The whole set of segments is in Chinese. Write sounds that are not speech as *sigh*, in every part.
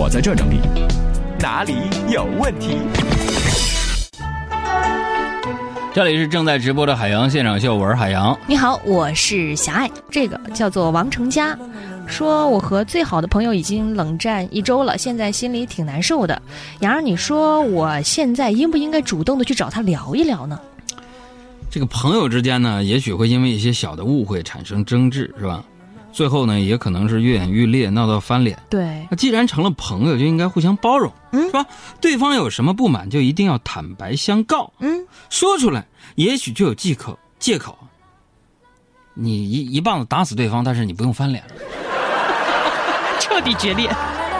我在这整理，哪里有问题？这里是正在直播的海洋现场秀，我是海洋。你好，我是小爱，这个叫做王成佳，说我和最好的朋友已经冷战一周了，现在心里挺难受的。杨儿，你说我现在应不应该主动的去找他聊一聊呢？这个朋友之间呢，也许会因为一些小的误会产生争执，是吧？最后呢，也可能是愈演愈烈，闹到翻脸。对，那既然成了朋友，就应该互相包容，嗯是吧？对方有什么不满，就一定要坦白相告，嗯，说出来，也许就有借口。借口，你一一棒子打死对方，但是你不用翻脸。*laughs* 彻底决裂。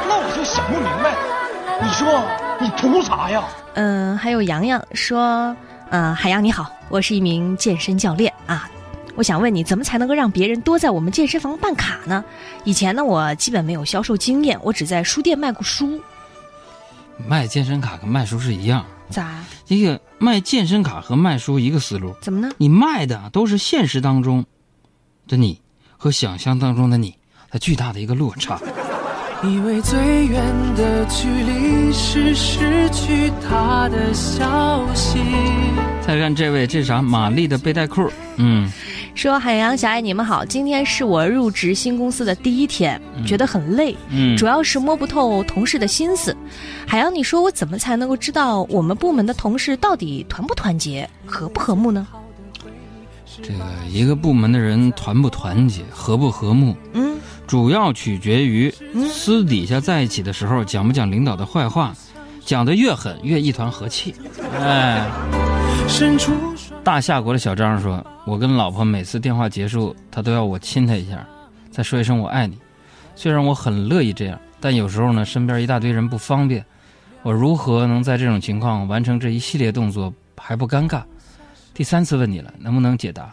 那我就想不明白，你说你图啥呀？嗯，还有洋洋说，呃，海洋你好，我是一名健身教练啊，我想问你，怎么才能够让别人多在我们健身房办卡呢？以前呢，我基本没有销售经验，我只在书店卖过书。卖健身卡跟卖书是一样，咋？这个卖健身卡和卖书一个思路，怎么呢？你卖的都是现实当中的你和想象当中的你它巨大的一个落差。以为最远的距离是失去他的消息。再看这位，这是啥？玛丽的背带裤。嗯，说海洋小爱你们好，今天是我入职新公司的第一天，觉得很累，嗯主要是摸不透同事的心思。海洋，你说我怎么才能够知道我们部门的同事到底团不团结、和不和睦呢？这个一个部门的人团不团结、和不和睦，嗯，主要取决于私底下在一起的时候讲不讲领导的坏话，讲得越狠越一团和气。哎，大夏国的小张说：“我跟老婆每次电话结束，她都要我亲她一下，再说一声我爱你。虽然我很乐意这样，但有时候呢，身边一大堆人不方便，我如何能在这种情况完成这一系列动作还不尴尬？第三次问你了，能不能解答？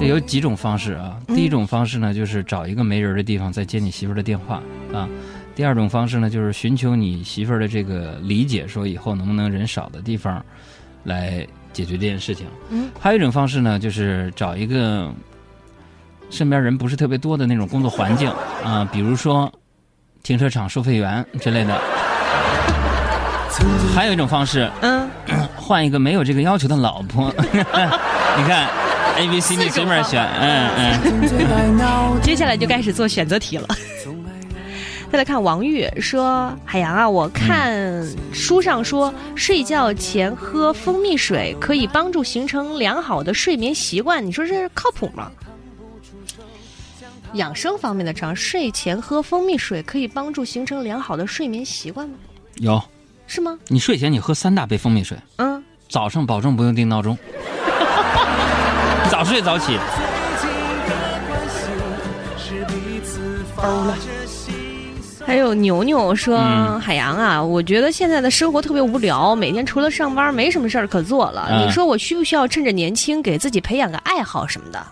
这有几种方式啊。第一种方式呢，就是找一个没人的地方再接你媳妇儿的电话啊。第二种方式呢，就是寻求你媳妇儿的这个理解，说以后能不能人少的地方来解决这件事情。嗯，还有一种方式呢，就是找一个身边人不是特别多的那种工作环境 *laughs* 啊，比如说停车场收费员之类的。还有一种方式，嗯，*clears throat* 换一个没有这个要求的老婆。*laughs* 你看，A、B、C、D 随便选，嗯嗯。接下来就开始做选择题了。再来看王玉说：“海洋啊，我看书上说，睡觉前喝蜂蜜水可以帮助形成良好的睡眠习惯，你说这靠谱吗？”养生方面的常，睡前喝蜂蜜水可以帮助形成良好的睡眠习惯吗？有，是吗？你睡前你喝三大杯蜂蜜水，嗯，早上保证不用定闹钟，早睡早起。还有牛牛说：“嗯海洋啊，我觉得现在的生活特别无聊，每天除了上班没什么事儿可做了。嗯你说我需不需要趁着年轻给自己培养个爱好什么的？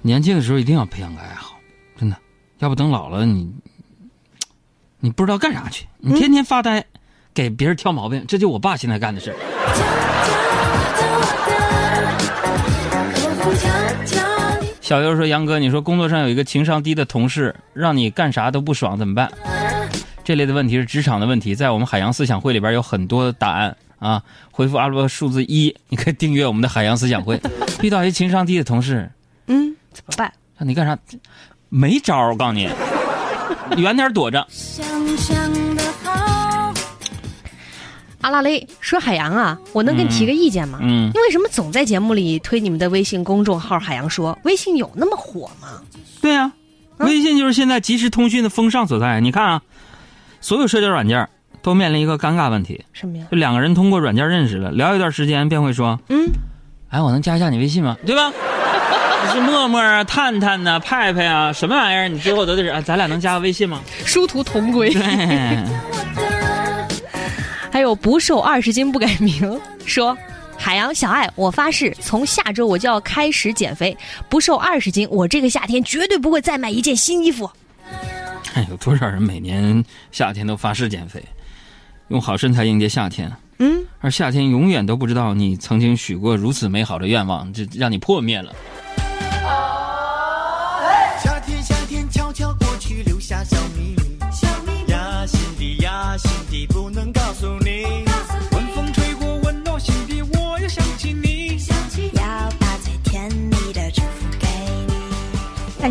年轻的时候一定要培养个爱好，真的，要不等老了你，你不知道干啥去，你天天发呆，给别人挑毛病，这就我爸现在干的事儿。小优说：“杨哥，你说工作上有一个情商低的同事，让你干啥都不爽，怎么办？”这类的问题是职场的问题，在我们海洋思想会里边有很多答案啊。回复阿拉伯数字一，你可以订阅我们的海洋思想会。*laughs* 遇到一情商低的同事，嗯，怎么办？让你干啥？没招儿，我告诉你，远点躲着。阿拉蕾说：“海洋啊，我能给你提个意见吗？嗯你为什么总在节目里推你们的微信公众号？海洋说，微信有那么火吗？对呀、微信就是现在即时通讯的风尚所在。你看啊，所有社交软件都面临一个尴尬问题，什么呀？就两个人通过软件认识了，聊一段时间便会说嗯，：“哎，我能加一下你微信吗？对吧？” *laughs* 是陌陌啊、探探呐、派派啊，什么玩意儿？你最后都得是，哎，咱俩能加个微信吗？殊途同归。对，还有不瘦二十斤不改名说。海洋小爱，我发誓，从下周我就要开始减肥，不瘦二十斤，我这个夏天绝对不会再买一件新衣服。看有多少人每年夏天都发誓减肥，用好身材迎接夏天，嗯，而夏天永远都不知道你曾经许过如此美好的愿望，就让你破灭了。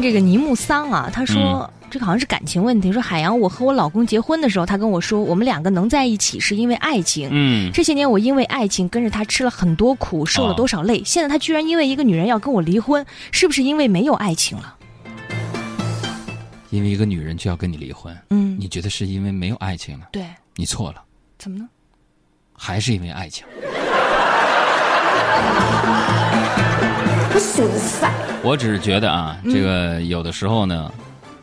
这个尼木桑啊，他说、这个好像是感情问题。说海洋，我和我老公结婚的时候，他跟我说，我们两个能在一起是因为爱情。嗯，这些年我因为爱情跟着他吃了很多苦，受了多少累。现在他居然因为一个女人要跟我离婚，是不是因为没有爱情了？因为一个女人就要跟你离婚，嗯，你觉得是因为没有爱情了？对，你错了，怎么呢？还是因为爱情。*laughs* 我只是觉得啊，这个有的时候呢，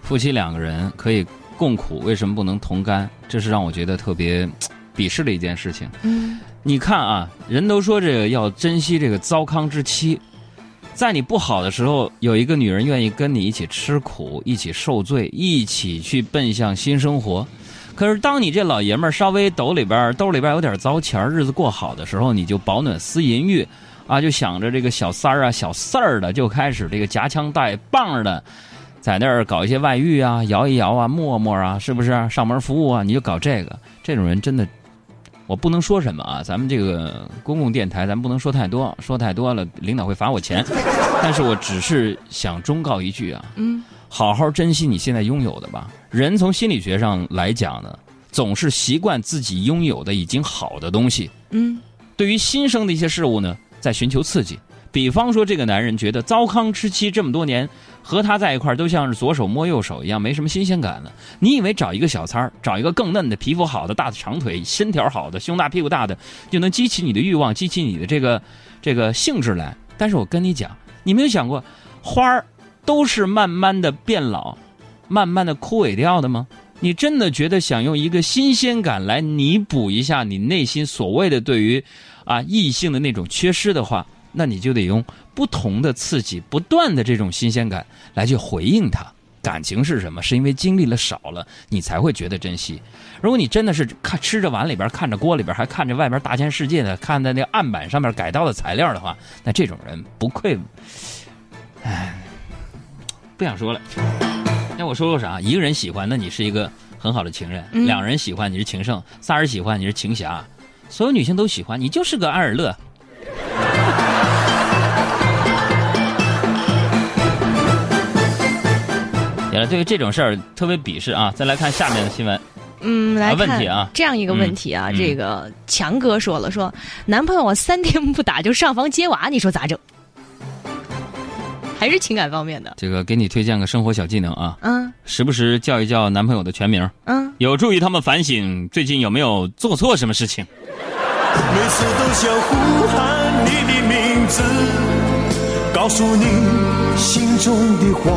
夫妻两个人可以共苦，为什么不能同甘？这是让我觉得特别 *tsk* 鄙视的一件事情。嗯你看啊，人都说这个要珍惜这个糟糠之妻，在你不好的时候，有一个女人愿意跟你一起吃苦，一起受罪，一起去奔向新生活。可是当你这老爷们儿稍微兜里边兜里边有点糟钱儿日子过好的时候，你就饱暖思淫欲，啊，就想着这个小三儿啊、小四儿的，就开始这个夹枪带棒的，在那儿搞一些外遇啊、摇一摇啊、陌陌啊，是不是上门服务啊？你就搞这个，这种人真的，我不能说什么啊。咱们这个公共电台，咱不能说太多，说太多了，领导会罚我钱。但是我只是想忠告一句啊，嗯好好珍惜你现在拥有的吧。人从心理学上来讲呢，总是习惯自己拥有的已经好的东西。嗯对于新生的一些事物呢，在寻求刺激。比方说，这个男人觉得糟糠之妻这么多年和他在一块儿都像是左手摸右手一样，没什么新鲜感了。你以为找一个小三儿，找一个更嫩的、皮肤好的、大的长腿、身条好的、胸大屁股大的，就能激起你的欲望，激起你的这个这个兴致来？但是我跟你讲，你没有想过，花儿都是慢慢的变老，慢慢的枯萎掉的吗？你真的觉得想用一个新鲜感来弥补一下你内心所谓的对于啊异性的那种缺失的话，那你就得用不同的刺激、不断的这种新鲜感来去回应它。感情是什么？是因为经历了少了，你才会觉得珍惜。如果你真的是看吃着碗里边，看着锅里边，还看着外边大千世界的，看在那案板上面改刀的材料的话，那这种人不愧，唉，不想说了。那我说说啥？一个人喜欢，那你是一个很好的情人；嗯两人喜欢，你是情圣；仨人喜欢，你是情侠；所有女性都喜欢，你就是个安尔乐。*laughs* 也了，对于这种事儿特别鄙视啊！再来看下面的新闻，嗯，来啊看问题啊这样一个问题啊，嗯这个强哥说了，说男朋友我三天不打就上房揭瓦，你说咋整？还是情感方面的，这个给你推荐个生活小技能啊，嗯时不时叫一叫男朋友的全名，嗯，有助于他们反省最近有没有做错什么事情。每次都想呼喊你的名字，告诉你心中的话。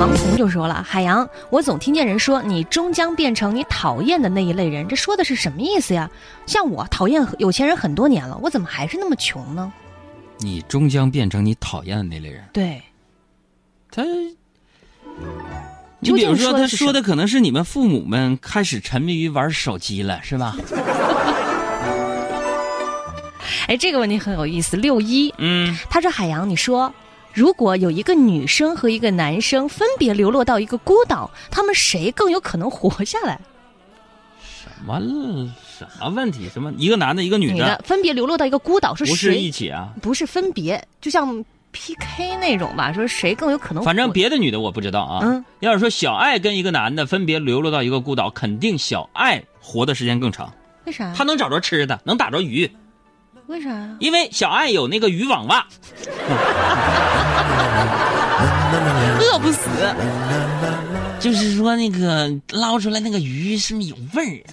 王彤就说了，海洋，我总听见人说你终将变成你讨厌的那一类人，这说的是什么意思呀？像我讨厌有钱人很多年了，我怎么还是那么穷呢？你终将变成你讨厌的那类人。对，他，你比如说，他说的可能是你们父母们开始沉迷于玩手机了，是吧？*laughs* 哎，这个问题很有意思。六一，嗯，他说：“海洋，你说，如果有一个女生和一个男生分别流落到一个孤岛，他们谁更有可能活下来？什么什么问题？什么一个男的，一个女女的分别流落到一个孤岛，是不是一谁起啊？不是分别，就像 PK 那种吧，说谁更有可能？反正别的女的我不知道啊。嗯，要是说小爱跟一个男的分别流落到一个孤岛，肯定小爱活的时间更长，为啥？她能找着吃的，能打着鱼，为啥呀？因为小爱有那个渔网袜。饿不死。就是说那个捞出来那个鱼是不是有味儿？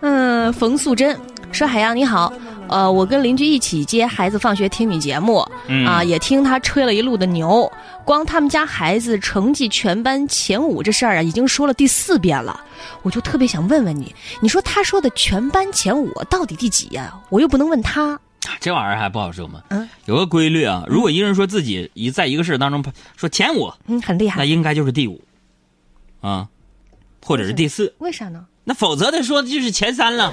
嗯，冯素贞说：“海洋你好，呃，我跟邻居一起接孩子放学听你节目，嗯啊，也听他吹了一路的牛。光他们家孩子成绩全班前五这事儿啊，已经说了第四遍了。我就特别想问问你，你说他说的全班前五到底第几呀、我又不能问他。这玩意儿还不好说吗？嗯，有个规律啊，如果一个人说自己一在一个事当中说前五，嗯，很厉害。那应该就是第五，啊，或者是第四，为啥呢？那否则他说的就是前三了。